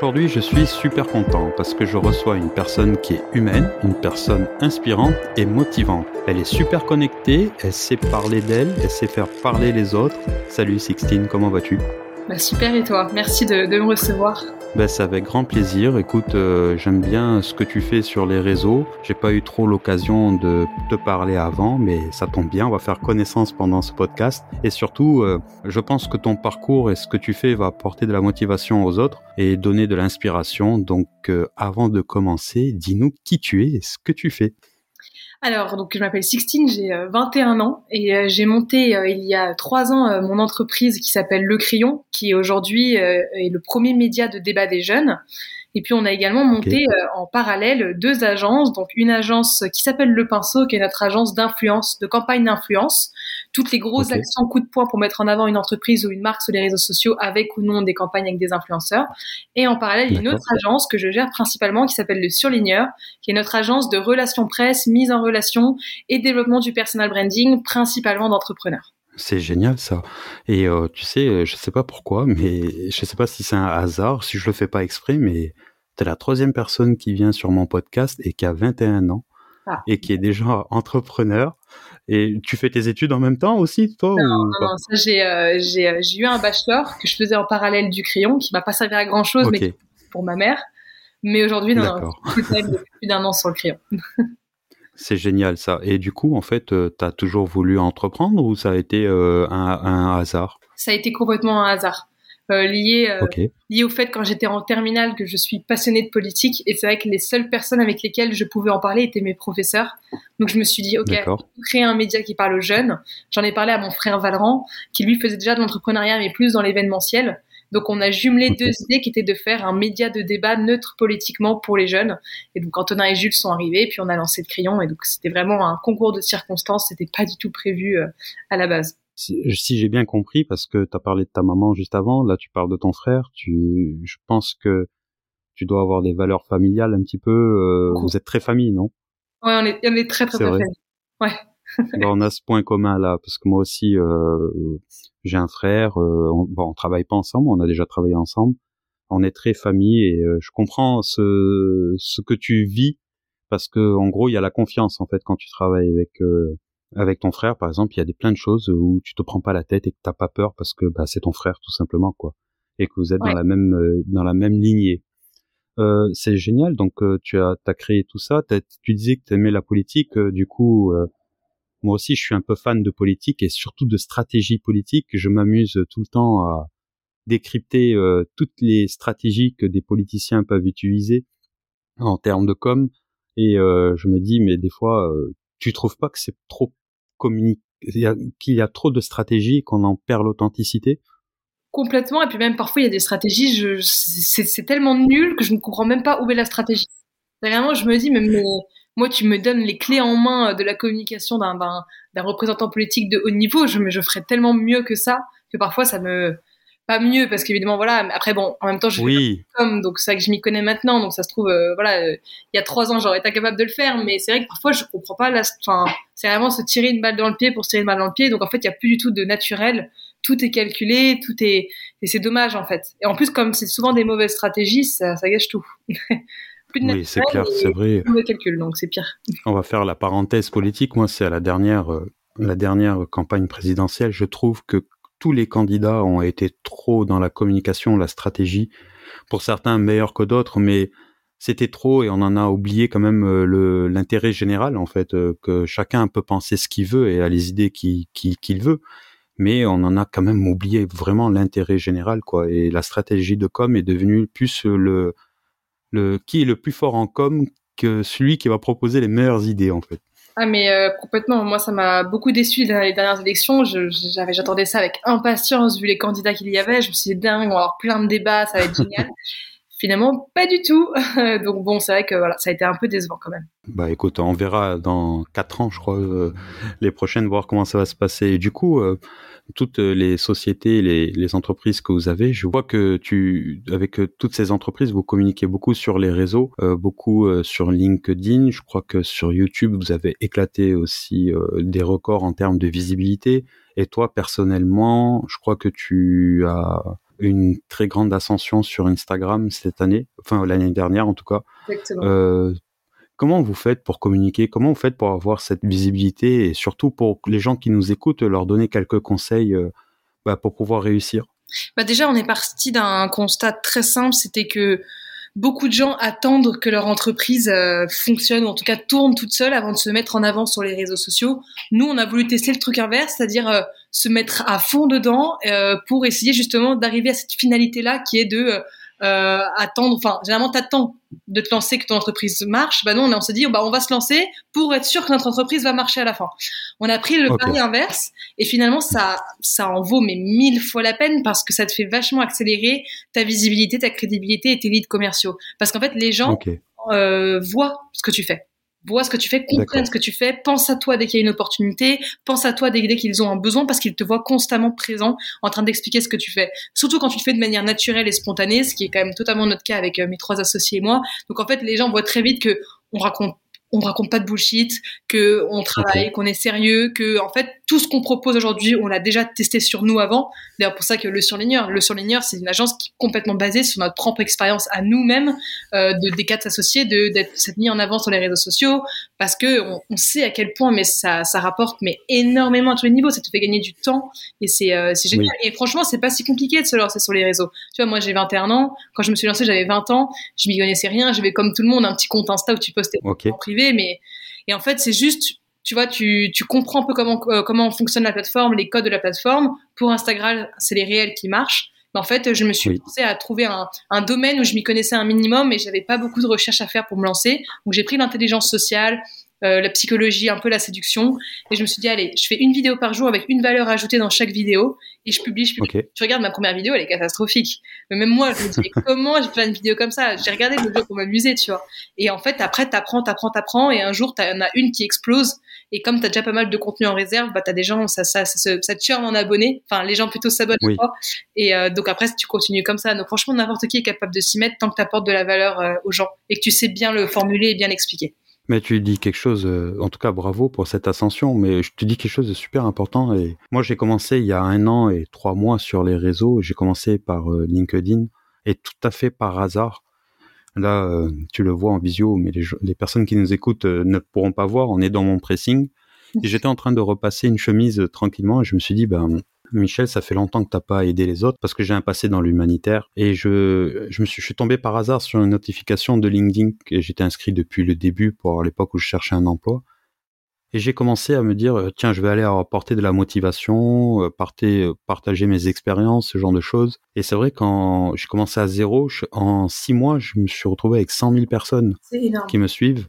Aujourd'hui, je suis super content parce que je reçois une personne qui est humaine, une personne inspirante et motivante. Elle est super connectée, elle sait parler d'elle, elle sait faire parler les autres. Salut Sixtine, comment vas-tu? Bah, Super et toi? Merci de, de me recevoir. Ben, c'est avec grand plaisir. Écoute, euh, j'aime bien ce que tu fais sur les réseaux. J'ai pas eu trop l'occasion de te parler avant, mais ça tombe bien. On va faire connaissance pendant ce podcast. Et surtout, euh, je pense que ton parcours et ce que tu fais va apporter de la motivation aux autres et donner de l'inspiration. Donc, euh, avant de commencer, dis-nous qui tu es et ce que tu fais. Alors, donc je m'appelle Sixtine, j'ai 21 euh, ans et euh, j'ai monté euh, il y a trois ans mon entreprise qui s'appelle Le Crayon, qui aujourd'hui est le premier média de débat des jeunes. Et puis on a également monté en parallèle deux agences, donc une agence qui s'appelle Le Pinceau, qui est notre agence d'influence, de campagne d'influence. Toutes les grosses actions coup de poing pour mettre en avant une entreprise ou une marque sur les réseaux sociaux avec ou non des campagnes avec des influenceurs. Et en parallèle, une autre agence que je gère principalement qui s'appelle Le Surligneur, qui est notre agence de relations presse, mise en relation et développement du personal branding, principalement d'entrepreneurs. C'est génial ça. Et euh, tu sais, je sais pas pourquoi, mais je sais pas si c'est un hasard, si je le fais pas exprès, mais tu es la troisième personne qui vient sur mon podcast et qui a 21 ans ah. et qui est déjà entrepreneur. Et tu fais tes études en même temps aussi, toi Non, non, non ça, j'ai, euh, j'ai, euh, j'ai eu un bachelor que je faisais en parallèle du crayon, qui m'a pas servi à grand chose, mais pour ma mère. Mais aujourd'hui, non, je suis plus d'un an sur le crayon. C'est génial ça. Et du coup, en fait, euh, tu as toujours voulu entreprendre ou ça a été euh, un, hasard? Ça a été complètement un hasard. Euh, lié, lié au fait quand j'étais en terminale que je suis passionnée de politique et c'est vrai que les seules personnes avec lesquelles je pouvais en parler étaient mes professeurs. Donc je me suis dit ok, créer un média qui parle aux jeunes. J'en ai parlé à mon frère Valran qui lui faisait déjà de l'entrepreneuriat mais plus dans l'événementiel. Donc on a jumelé deux idées qui étaient de faire un média de débat neutre politiquement pour les jeunes. Et donc Antonin et Jules sont arrivés, puis on a lancé le crayon. Et donc c'était vraiment un concours de circonstances, c'était pas du tout prévu euh, à la base. Si, j'ai bien compris, parce que tu as parlé de ta maman juste avant, là tu parles de ton frère, tu, je pense que tu dois avoir des valeurs familiales un petit peu. Euh, vous êtes très famille, non? Ouais, on est, on est très très, très famille. Ouais. on a ce point commun là, parce que moi aussi, euh, j'ai un frère. Euh, on, bon, on travaille pas ensemble, on a déjà travaillé ensemble. On est très famille et euh, je comprends ce ce que tu vis parce que en gros, il y a la confiance en fait quand tu travailles avec avec ton frère, par exemple. Il y a des plein de choses où tu te prends pas la tête et que t'as pas peur parce que bah, c'est ton frère tout simplement quoi, et que vous êtes dans la même dans la même lignée. Euh, c'est génial. Donc tu as, as créé tout ça. Tu disais que tu aimais la politique. du coup, moi aussi, je suis un peu fan de politique et surtout de stratégie politique. Je m'amuse tout le temps à décrypter euh, toutes les stratégies que des politiciens peuvent utiliser en termes de com. Et euh, je me dis, mais des fois, euh, tu trouves pas que c'est trop qu'il y a trop de stratégies qu'on en perd l'authenticité Complètement. Et puis même parfois, il y a des stratégies, c'est, tellement nul que je ne comprends même pas où est la stratégie. Vraiment, je me dis, mais moi, tu me donnes les clés en main de la communication d'un, d'un, représentant politique de haut niveau, je, je ferais tellement mieux que ça, que parfois ça me, pas mieux parce qu'évidemment voilà après bon en même temps je oui. comme donc c'est vrai que je m'y connais maintenant donc ça se trouve euh, voilà euh, il y a trois ans j'aurais été incapable de le faire mais c'est vrai que parfois je comprends pas la enfin c'est vraiment se tirer une balle dans le pied pour se tirer une balle dans le pied donc en fait il y a plus du tout de naturel tout est calculé tout est et c'est dommage en fait et en plus comme c'est souvent des mauvaises stratégies ça, ça gâche tout oui, c'est clair, c'est vrai. calcul, donc c'est pire. On va faire la parenthèse politique. Moi, c'est à la dernière, euh, la dernière campagne présidentielle. Je trouve que tous les candidats ont été trop dans la communication, la stratégie. Pour certains, meilleurs que d'autres, mais c'était trop et on en a oublié quand même euh, l'intérêt général, en fait, euh, que chacun peut penser ce qu'il veut et a les idées qu'il veut. Mais on en a quand même oublié vraiment l'intérêt général, quoi. Et la stratégie de com est devenue plus le, le qui est le plus fort en com que celui qui va proposer les meilleures idées en fait. Ah mais euh, complètement. Moi, ça m'a beaucoup déçu les dernières élections. J'avais, j'attendais ça avec impatience vu les candidats qu'il y avait. Je me suis dit dingue, on va avoir plein de débats, ça va être génial. Finalement, pas du tout. Donc bon, c'est vrai que voilà, ça a été un peu décevant quand même. Bah écoute, on verra dans quatre ans, je crois, euh, les prochaines, voir comment ça va se passer. Et du coup, euh, toutes les sociétés, les, entreprises que vous avez, je vois que tu, avec toutes ces entreprises, vous communiquez beaucoup sur les réseaux, euh, beaucoup sur LinkedIn. Je crois que sur YouTube, vous avez éclaté aussi des records en termes de visibilité. Et toi, personnellement, je crois que tu as une très grande ascension sur Instagram cette année, enfin l'année dernière en tout cas. Euh, comment vous faites pour communiquer? Comment vous faites pour avoir cette visibilité et surtout pour les gens qui nous écoutent, leur donner quelques conseils euh, bah, pour pouvoir réussir? Bah Déjà, on est parti d'un constat très simple, c'était que beaucoup de gens attendent que leur entreprise euh, fonctionne ou en tout cas tourne toute seule avant de se mettre en avant sur les réseaux sociaux. Nous, on a voulu tester le truc inverse, c'est-à-dire euh, se mettre à fond dedans euh, pour essayer justement d'arriver à cette finalité-là qui est de euh, attendre, enfin, généralement, t'attends de te lancer que ton entreprise marche. Bah non, on s'est dit, bah, on va se lancer pour être sûr que notre entreprise va marcher à la fin. On a pris le pari inverse et finalement, ça, ça en vaut mais mille fois la peine parce que ça te fait vachement accélérer ta visibilité, ta crédibilité et tes leads commerciaux. Parce qu'en fait, les gens euh, voient ce que tu fais vois ce que tu fais, comprennent ce que tu fais, pense à toi dès qu'il y a une opportunité, pense à toi dès, qu'ils ont un besoin parce qu'ils te voient constamment présent en train d'expliquer ce que tu fais. Surtout quand tu le fais de manière naturelle et spontanée, ce qui est quand même totalement notre cas avec euh, mes trois associés et moi. Donc en fait, les gens voient très vite que on raconte on raconte pas de bullshit, que on travaille, qu'on est sérieux, que en fait tout ce qu'on propose aujourd'hui, on l'a déjà testé sur nous avant. D'ailleurs pour ça que le surligneur, le surligneur, c'est une agence qui est complètement basée sur notre propre expérience à nous-mêmes euh, de des quatre associés, de d'être mis en avant sur les réseaux sociaux, parce que on, sait à quel point mais ça ça rapporte mais énormément à tous les niveaux, ça te fait gagner du temps et c'est euh, c'est génial. Et franchement c'est pas si compliqué de se lancer sur les réseaux. Tu vois moi j'ai 21 ans, quand je me suis lancée j'avais 20 ans, je m'y connaissais rien, j'avais comme tout le monde un petit compte Insta où tu postais en privé mais et en fait c'est juste tu vois, tu, tu comprends un peu comment, euh, comment fonctionne la plateforme, les codes de la plateforme. Pour Instagram, c'est les réels qui marchent. Mais en fait, je me suis oui. à trouver un, un, domaine où je m'y connaissais un minimum et j'avais pas beaucoup de recherches à faire pour me lancer. Donc j'ai pris l'intelligence sociale, euh, la psychologie, un peu la séduction. Et je me suis dit, allez, je fais une vidéo par jour avec une valeur ajoutée dans chaque vidéo et je publie, je publie. Tu regardes ma première vidéo, elle est catastrophique. Mais même moi, je me dis, comment j'ai fait une vidéo comme ça? J'ai regardé le jeu pour m'amuser, tu vois. Et en fait, après, t'apprends, t'apprends, t'apprends et un jour, t'en as une qui explose. Et comme t'as déjà pas mal de contenu en réserve, bah, t'as des gens, ça, ça, ça, ça, te en abonnés. Enfin, les gens plutôt s'abonnent pas. Et euh, donc après, tu continues comme ça. Donc franchement, n'importe qui est capable de s'y mettre tant que t'apportes de la valeur euh, aux gens et que tu sais bien le formuler et bien l'expliquer. Mais tu dis quelque chose, euh, en tout cas bravo pour cette ascension, mais je te dis quelque chose de super important. Et moi j'ai commencé il y a un an et trois mois sur les réseaux, j'ai commencé par euh, LinkedIn et tout à fait par hasard. Là, euh, tu le vois en visio, mais les, personnes qui nous écoutent ne pourront pas voir, on est dans mon pressing. Et j'étais en train de repasser une chemise tranquillement et je me suis dit, ben, Michel, ça fait longtemps que t'as pas aidé les autres parce que j'ai un passé dans l'humanitaire et je, je me suis, je suis tombé par hasard sur une notification de LinkedIn et j'étais inscrit depuis le début pour l'époque où je cherchais un emploi. Et j'ai commencé à me dire, euh, tiens, je vais aller apporter de la motivation, euh, partager mes expériences, ce genre de choses. Et c'est vrai, quand j'ai commencé à zéro, en six mois, je me suis retrouvé avec 100 000 personnes qui me suivent.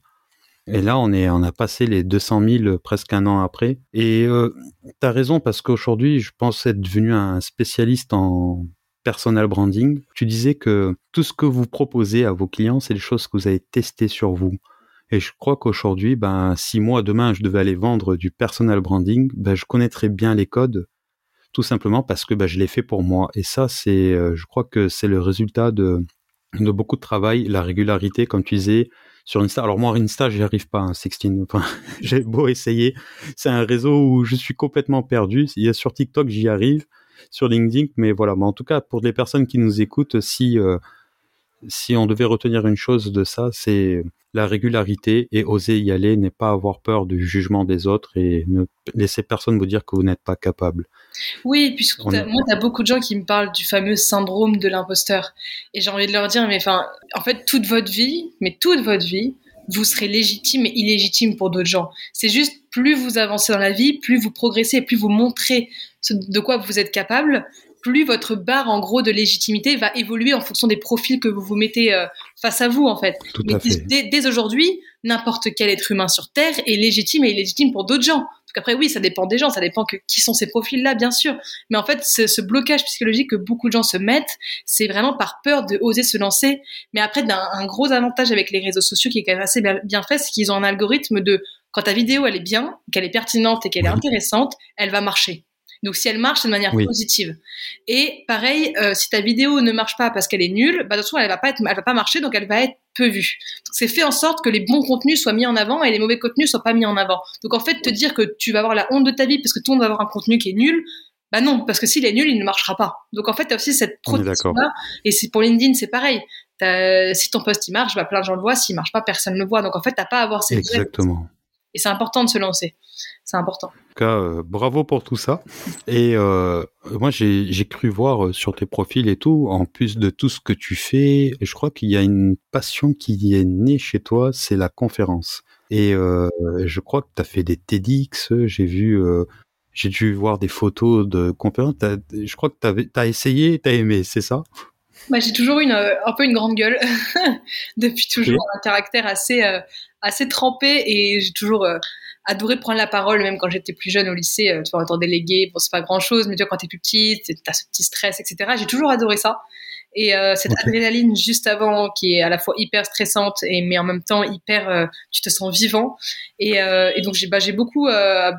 Et là, on a passé les 200 000 presque un an après. Et euh, tu as raison parce qu'aujourd'hui, je pense être devenu un spécialiste en personal branding. Tu disais que tout ce que vous proposez à vos clients, c'est des choses que vous avez testées sur vous. Et je crois qu'aujourd'hui, ben, si moi demain je devais aller vendre du personal branding, ben, je connaîtrais bien les codes, tout simplement parce que ben, je l'ai fait pour moi. Et ça, c'est, euh, je crois que c'est le résultat de, de beaucoup de travail, la régularité, comme tu disais, sur Insta. Alors moi, Insta, j'y arrive pas, hein, Sixteen. Enfin, j'ai beau essayer. C'est un réseau où je suis complètement perdu. Sur TikTok, j'y arrive. Sur LinkedIn, mais voilà. Mais en tout cas, pour les personnes qui nous écoutent, si euh, si on devait retenir une chose de ça, c'est la régularité et oser y aller, n'est pas avoir peur du jugement des autres et ne laisser personne vous dire que vous n'êtes pas capable. Oui, puisque moi, tu as beaucoup de gens qui me parlent du fameux syndrome de l'imposteur. Et j'ai envie de leur dire, mais enfin, en fait, toute votre vie, mais toute votre vie, vous serez légitime et illégitime pour d'autres gens. C'est juste plus vous avancez dans la vie, plus vous progressez, plus vous montrez de quoi vous êtes capable, plus votre barre en gros de légitimité va évoluer en fonction des profils que vous vous mettez euh, face à vous en fait. Tout fait. Dès, dès aujourd'hui, n'importe quel être humain sur Terre est légitime et illégitime pour d'autres gens. Donc après oui, ça dépend des gens, ça dépend que qui sont ces profils-là bien sûr. Mais en fait, ce, ce, blocage psychologique que beaucoup de gens se mettent, c'est vraiment par peur de oser se lancer. Mais après, d'un un gros avantage avec les réseaux sociaux qui est quand même assez bien, bien fait, c'est qu'ils ont un algorithme de quand ta vidéo elle est bien, qu'elle est pertinente et qu'elle est intéressante, elle va marcher. Donc si elle marche, c'est de manière Oui. positive. Et pareil, euh, si ta vidéo ne marche pas parce qu'elle est nulle, bah de toute façon elle va pas être, elle va pas marcher, donc elle va être peu vue. Donc c'est fait en sorte que les bons contenus soient mis en avant et les mauvais contenus soient pas mis en avant. Donc en fait, te dire que tu vas avoir la honte de ta vie parce que tout le monde va avoir un contenu qui est nul, bah non, parce que s'il est nul, il ne marchera pas. Donc en fait, tu as aussi cette protection-là. Et c'est pour LinkedIn, c'est pareil. T'as- Si ton post il marche, bah plein de gens le voient. S'il marche pas, personne ne le voit. Donc en fait, t'as pas à avoir ces Exactement. Et c'est important de se lancer. C'est important. En tout cas, euh, bravo pour tout ça. Et euh, moi, j'ai cru voir euh, sur tes profils et tout, en plus de tout ce que tu fais, je crois qu'il y a une passion qui est née chez toi, c'est la conférence. Et euh, je crois que tu as fait des TEDx, j'ai vu, j'ai dû voir des photos de conférences. Je crois que tu as essayé, tu as aimé, c'est ça? Bah, j'ai toujours une, euh, un peu une grande gueule depuis toujours, un caractère assez, euh, assez trempé et j'ai toujours euh, adoré prendre la parole, même quand j'étais plus jeune au lycée, euh, tu vois, en tant délégué, bon, c'est pas grand chose, mais tu vois, quand t'es plus petite, t'as ce petit stress, etc. J'ai toujours adoré ça. Et euh, cette adrénaline juste avant, qui est à la fois hyper stressante et mais en même temps hyper, euh, tu te sens vivant. Et, euh, et donc j'ai bah, j'ai beaucoup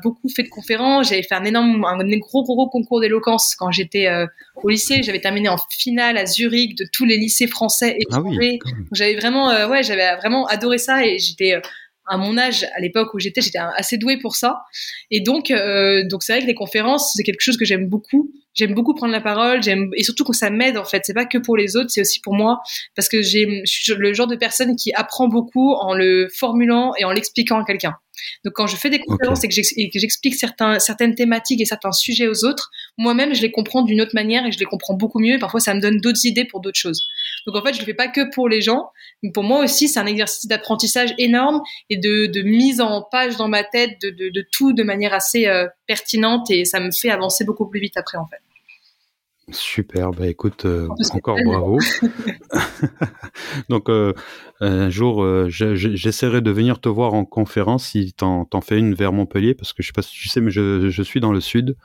beaucoup fait de conférences. J'avais fait un énorme, un gros gros, gros concours d'éloquence quand j'étais au lycée. J'avais terminé en finale à Zurich de tous les lycées français et Ah oui. J'avais vraiment, ouais, j'avais vraiment adoré ça et j'étais à mon âge, à l'époque où j'étais, j'étais assez douée pour ça. Et donc, euh, donc c'est vrai que les conférences, c'est quelque chose que j'aime beaucoup. J'aime beaucoup prendre la parole, j'aime et surtout que ça m'aide en fait. C'est pas que pour les autres, c'est aussi pour moi parce que j'ai, je suis le genre de personne qui apprend beaucoup en le formulant et en l'expliquant à quelqu'un. Donc quand je fais des conférences et que j'ex- et que j'explique certains, certaines thématiques et certains sujets aux autres, moi-même je les comprends d'une autre manière et je les comprends beaucoup mieux. Et parfois ça me donne d'autres idées pour d'autres choses. Donc en fait je le fais pas que pour les gens, mais pour moi aussi c'est un exercice d'apprentissage énorme et de, de mise en page dans ma tête de, de, de tout de manière assez euh, pertinente et ça me fait avancer beaucoup plus vite après en fait. Super, bah écoute, euh, En encore bravo. Donc euh, un jour, euh, je- je- j'essaierai de venir te voir en conférence si t'en t'en fais une vers Montpellier, parce que je sais pas si tu sais, mais je, je suis dans le sud.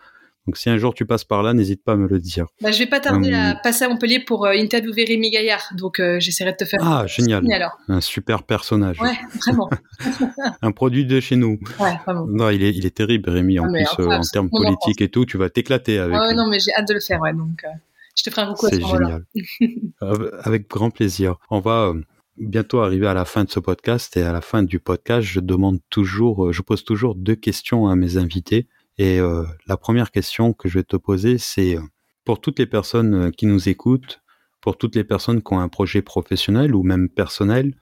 Donc si un jour tu passes par là, n'hésite pas à me le dire. Bah, je vais pas tarder à passer à Montpellier pour euh, interviewer Rémi Gaillard, donc euh, j'essaierai de te faire. Ah, génial. Alors, Un super personnage, ouais, vraiment, un produit de chez nous. ouais, vraiment. Non, il est, il est terrible, Rémi. En Ah, plus, euh, en termes politiques et tout, tu vas t'éclater avec. Ouais, lui. non, mais j'ai hâte de le faire, ouais, donc euh, je te ferai un coucou C'est génial. Avec- grand plaisir. On va euh, bientôt arriver à la fin de ce podcast et à la fin du podcast, je demande toujours, euh, je pose toujours deux questions à mes invités. Et euh, la première question que je vais te poser, c'est euh, pour toutes les personnes euh, qui nous écoutent, pour toutes les personnes qui ont un projet professionnel ou même personnel,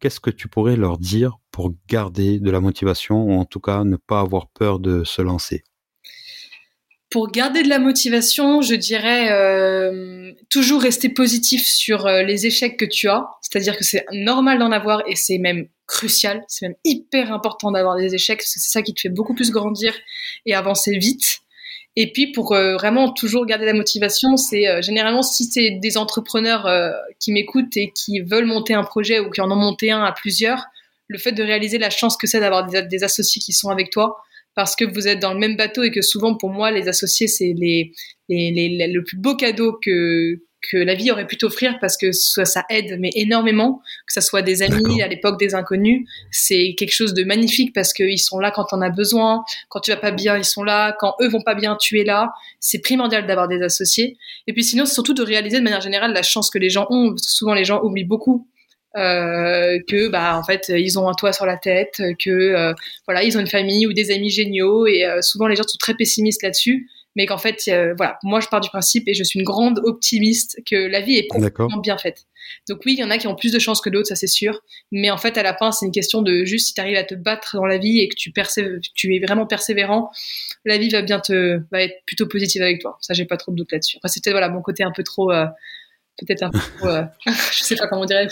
qu'est-ce que tu pourrais leur dire pour garder de la motivation ou en tout cas ne pas avoir peur de se lancer? Pour garder de la motivation, je dirais euh, toujours rester positif sur euh, les échecs que tu as. C'est-à-dire que c'est normal d'en avoir et c'est même crucial, c'est même hyper important d'avoir des échecs parce que c'est ça qui te fait beaucoup plus grandir et avancer vite. Et puis pour euh, vraiment toujours garder la motivation, c'est généralement si c'est des entrepreneurs qui m'écoutent et qui veulent monter un projet ou qui en ont monté un à plusieurs, le fait de réaliser la chance que c'est d'avoir des associés qui sont avec toi, parce que vous êtes dans le même bateau et que souvent pour moi les associés c'est les, les, les- le plus beau cadeau que que la vie aurait pu t'offrir parce que ça, ça aide mais énormément. Que ça soit des amis à l'époque des inconnus c'est quelque chose de magnifique parce qu'ils sont là quand on a besoin. Quand tu vas pas bien ils sont là. Quand eux vont pas bien tu es là. C'est primordial d'avoir des associés. Et puis sinon c'est surtout de réaliser de manière générale la chance que les gens ont. Parce que souvent les gens oublient beaucoup euh, que bah en fait ils ont un toit sur la tête que euh, voilà, ils ont une famille ou des amis géniaux et euh, souvent les gens sont très pessimistes là-dessus, mais qu'en fait, euh, voilà, moi je pars du principe et je suis une grande optimiste que la vie est complètement bien faite. Donc oui, il y en a qui ont plus de chances que d'autres, ça c'est sûr, mais en fait à la fin c'est une question de juste si tu arrives à te battre dans la vie et que tu, tu es vraiment persévérant, la vie va bien te va être plutôt positive avec toi. Ça j'ai pas trop de doute là-dessus. Après c'est peut-être voilà mon côté un peu trop, euh, peut-être un peu trop, euh, je sais pas comment on dirait,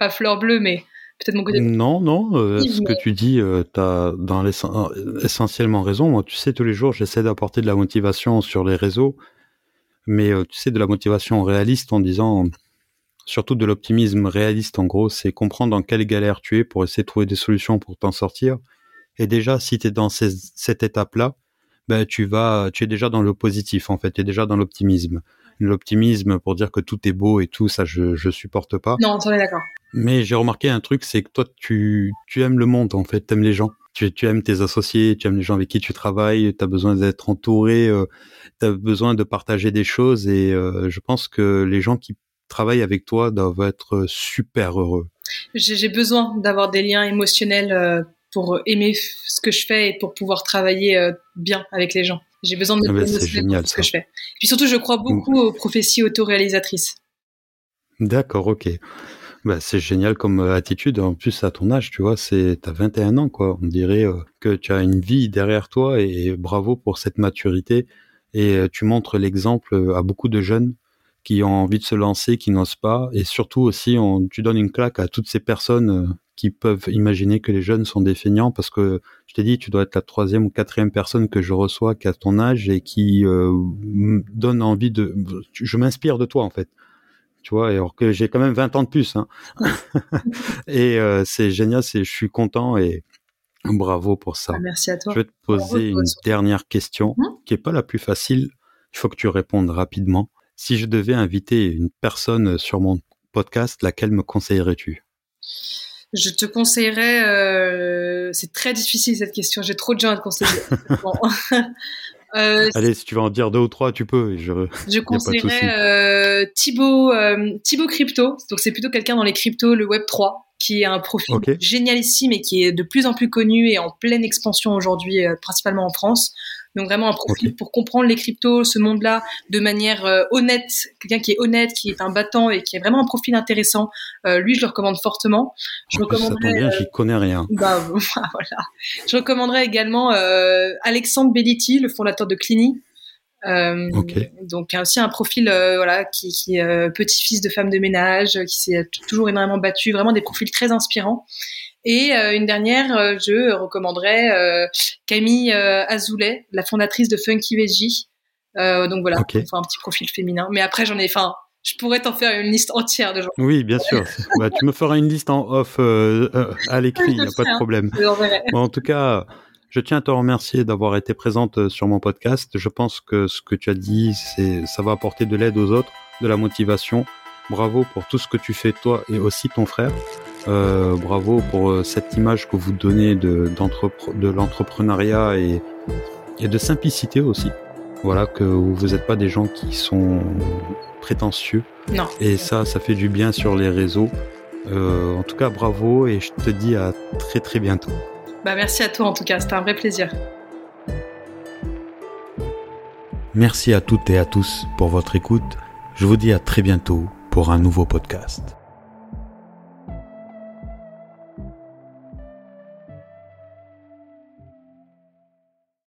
pas fleur bleue, mais peut-être mon côté. Non, non, euh, ce que tu dis, euh, tu as dans euh, essentiellement raison. Moi, tu sais, tous les jours, j'essaie d'apporter de la motivation sur les réseaux. mais tu sais, de la motivation réaliste en disant surtout de l'optimisme réaliste en gros, c'est comprendre dans quelle galère tu es pour essayer de trouver des solutions pour t'en sortir. Et déjà, si tu es dans cette étape-là, ben, tu vas, tu es déjà dans le positif en fait, tu es déjà dans l'optimisme. L'optimisme pour dire que tout est beau et tout, ça je, je supporte pas. Non, on est d'accord. Mais j'ai remarqué un truc, c'est que toi tu, tu aimes le monde en fait, tu aimes les gens. Tu, tu, aimes tes associés, tu aimes les gens avec qui tu travailles, tu as besoin d'être entouré, euh, tu as besoin de partager des choses et euh, je pense que les gens qui travaillent avec toi doivent être super heureux. J'ai besoin d'avoir des liens émotionnels euh, pour aimer ce que je fais et pour pouvoir travailler bien avec les gens. J'ai besoin de ah c'est génial, ce que je fais. Et puis surtout, je crois beaucoup aux prophéties autoréalisatrices. D'accord, ok. Bah, c'est génial comme euh, attitude. En plus, à ton âge, tu vois, c'est t'as 21 ans, quoi. On dirait euh, que tu as une vie derrière toi et bravo pour cette maturité. Et tu montres l'exemple à beaucoup de jeunes qui ont envie de se lancer, qui n'osent pas. Et surtout aussi, tu donnes une claque à toutes ces personnes qui peuvent imaginer que les jeunes sont des feignants parce que je t'ai dit, tu dois être la troisième ou quatrième personne que je reçois qui a ton âge et qui euh, donne envie de... Je m'inspire de toi en fait. Tu vois, alors que j'ai quand même 20 ans de plus. Hein. et euh, c'est génial, c'est, je suis content et bravo pour ça. Ah, merci à toi. Je vais te poser une dernière question hum? qui est pas la plus facile. Il faut que tu répondes rapidement. Si je devais inviter une personne sur mon podcast, laquelle me conseillerais-tu? Je te conseillerais, euh, c'est très difficile cette question, j'ai trop de gens à te conseiller. Allez, si tu veux en dire deux ou trois, tu peux. Je, je conseillerais euh, Thibaut, euh, Thibaut Crypto, donc c'est plutôt quelqu'un dans les cryptos, le Web 3, qui est un profil génial ici, mais qui est de plus en plus connu et en pleine expansion aujourd'hui, euh, principalement en France. Donc vraiment un profil pour comprendre les cryptos, ce monde-là, de manière euh, honnête, quelqu'un qui est honnête, qui est un battant et qui est vraiment un profil intéressant. Euh, lui, je le recommande fortement. Je recommanderais. Ça bien, j'y connais rien. Bah, voilà. Je recommanderais également Alexandre Belliti, le fondateur de Clini. Euh, Donc aussi un profil voilà qui, qui est petit-fils de femme de ménage, qui s'est toujours énormément battu, vraiment des profils très inspirants. Et euh, une dernière, euh, je recommanderais euh, Camille Azoulay, la fondatrice de Funky Veggie. donc voilà, okay. un petit profil féminin. Mais après, j'en ai, enfin, je pourrais t'en faire une liste entière de gens. Oui, bien sûr. bah, tu me feras une liste en off à l'écrit, il n'y a pas de problème. Bon, en tout cas, je tiens à te remercier d'avoir été présente sur mon podcast. Je pense que ce que tu as dit, c'est, ça va apporter de l'aide aux autres, de la motivation. Bravo pour tout ce que tu fais toi et aussi ton frère. Euh, bravo pour euh, cette image que vous donnez de, de l'entrepreneuriat et, et de simplicité aussi. Voilà, que vous n'êtes pas des gens qui sont prétentieux. Non. Et ça, ça fait du bien sur les réseaux. Euh, en tout cas, bravo et je te dis à très très bientôt. Bah, merci à toi en tout cas, c'était un vrai plaisir. Merci à toutes et à tous pour votre écoute. Je vous dis à très bientôt pour un nouveau podcast.